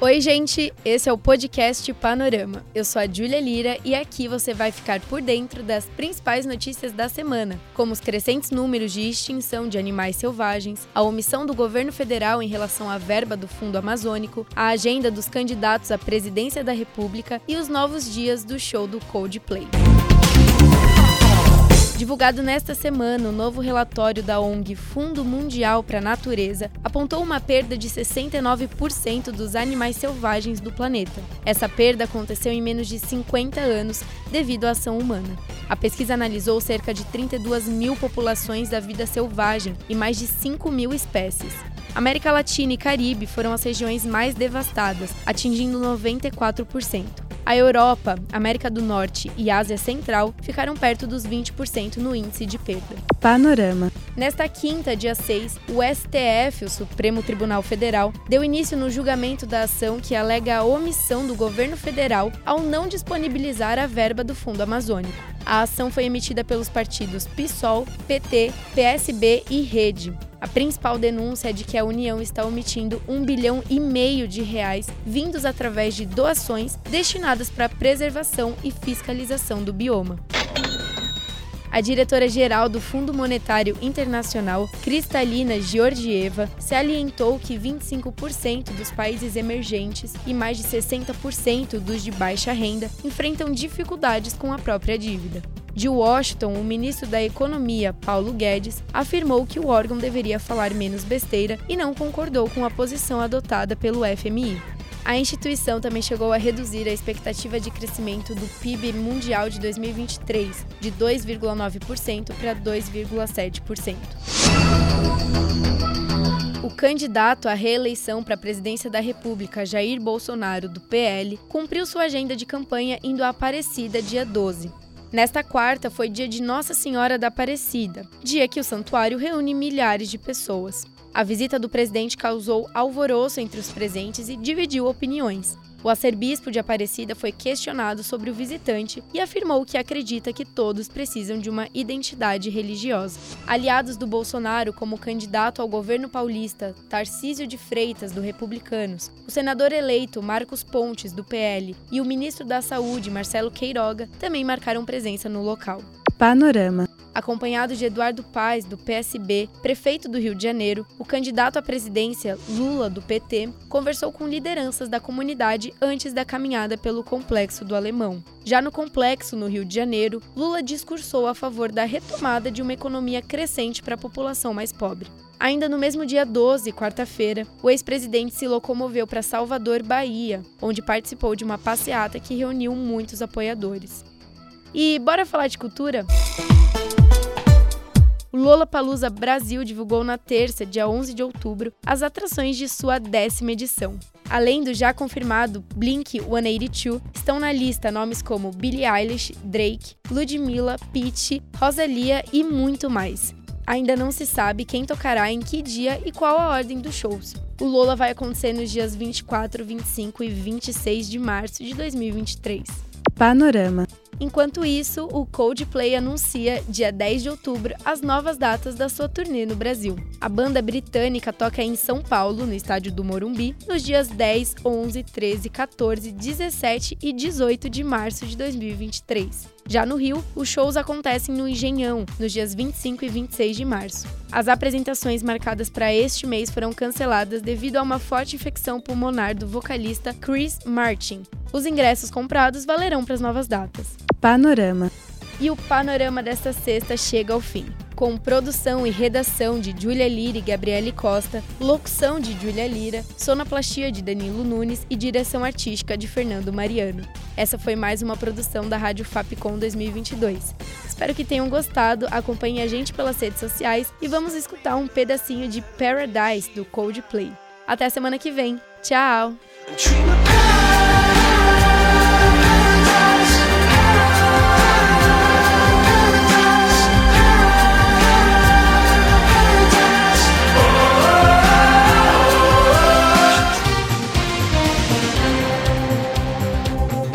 Oi, gente, esse é o podcast Panorama. Eu sou a Júlia Lira e aqui você vai ficar por dentro das principais notícias da semana, como os crescentes números de extinção de animais selvagens, a omissão do governo federal em relação à verba do Fundo Amazônico, a agenda dos candidatos à presidência da República e os novos dias do show do Coldplay. Divulgado nesta semana, o novo relatório da ONG Fundo Mundial para a Natureza apontou uma perda de 69% dos animais selvagens do planeta. Essa perda aconteceu em menos de 50 anos devido à ação humana. A pesquisa analisou cerca de 32 mil populações da vida selvagem e mais de 5 mil espécies. América Latina e Caribe foram as regiões mais devastadas, atingindo 94%. A Europa, América do Norte e Ásia Central ficaram perto dos 20% no índice de perda. Panorama. Nesta quinta, dia 6, o STF, o Supremo Tribunal Federal, deu início no julgamento da ação que alega a omissão do governo federal ao não disponibilizar a verba do Fundo Amazônico. A ação foi emitida pelos partidos PSOL, PT, PSB e Rede. A principal denúncia é de que a União está omitindo um bilhão e meio de reais vindos através de doações destinadas para a preservação e fiscalização do bioma. A diretora-geral do Fundo Monetário Internacional, Kristalina Georgieva, se alientou que 25% dos países emergentes e mais de 60% dos de baixa renda enfrentam dificuldades com a própria dívida. De Washington, o ministro da Economia, Paulo Guedes, afirmou que o órgão deveria falar menos besteira e não concordou com a posição adotada pelo FMI. A instituição também chegou a reduzir a expectativa de crescimento do PIB mundial de 2023 de 2,9% para 2,7%. O candidato à reeleição para a presidência da República, Jair Bolsonaro, do PL, cumpriu sua agenda de campanha indo à Aparecida dia 12. Nesta quarta foi dia de Nossa Senhora da Aparecida, dia que o santuário reúne milhares de pessoas. A visita do presidente causou alvoroço entre os presentes e dividiu opiniões. O arcebispo de Aparecida foi questionado sobre o visitante e afirmou que acredita que todos precisam de uma identidade religiosa. Aliados do Bolsonaro, como candidato ao governo paulista, Tarcísio de Freitas, do Republicanos, o senador eleito Marcos Pontes, do PL, e o ministro da Saúde, Marcelo Queiroga, também marcaram presença no local. Panorama acompanhado de Eduardo Paes, do PSB, prefeito do Rio de Janeiro, o candidato à presidência, Lula, do PT, conversou com lideranças da comunidade antes da caminhada pelo Complexo do Alemão. Já no Complexo, no Rio de Janeiro, Lula discursou a favor da retomada de uma economia crescente para a população mais pobre. Ainda no mesmo dia 12, quarta-feira, o ex-presidente se locomoveu para Salvador, Bahia, onde participou de uma passeata que reuniu muitos apoiadores. E bora falar de cultura? O Lollapalooza Brasil divulgou na terça, dia 11 de outubro, as atrações de sua décima edição. Além do já confirmado Blink-182, estão na lista nomes como Billie Eilish, Drake, Ludmilla, Peach, Rosalia e muito mais. Ainda não se sabe quem tocará em que dia e qual a ordem dos shows. O Lola vai acontecer nos dias 24, 25 e 26 de março de 2023. Panorama Enquanto isso, o Coldplay anuncia, dia 10 de outubro, as novas datas da sua turnê no Brasil. A banda britânica toca em São Paulo, no estádio do Morumbi, nos dias 10, 11, 13, 14, 17 e 18 de março de 2023. Já no Rio, os shows acontecem no Engenhão, nos dias 25 e 26 de março. As apresentações marcadas para este mês foram canceladas devido a uma forte infecção pulmonar do vocalista Chris Martin. Os ingressos comprados valerão para as novas datas. Panorama. E o panorama desta sexta chega ao fim. Com produção e redação de Júlia Lira e Gabriele Costa, locução de Júlia Lira, sonoplastia de Danilo Nunes e direção artística de Fernando Mariano. Essa foi mais uma produção da Rádio Fapcom 2022. Espero que tenham gostado, acompanhem a gente pelas redes sociais e vamos escutar um pedacinho de Paradise do Coldplay. Até semana que vem. Tchau!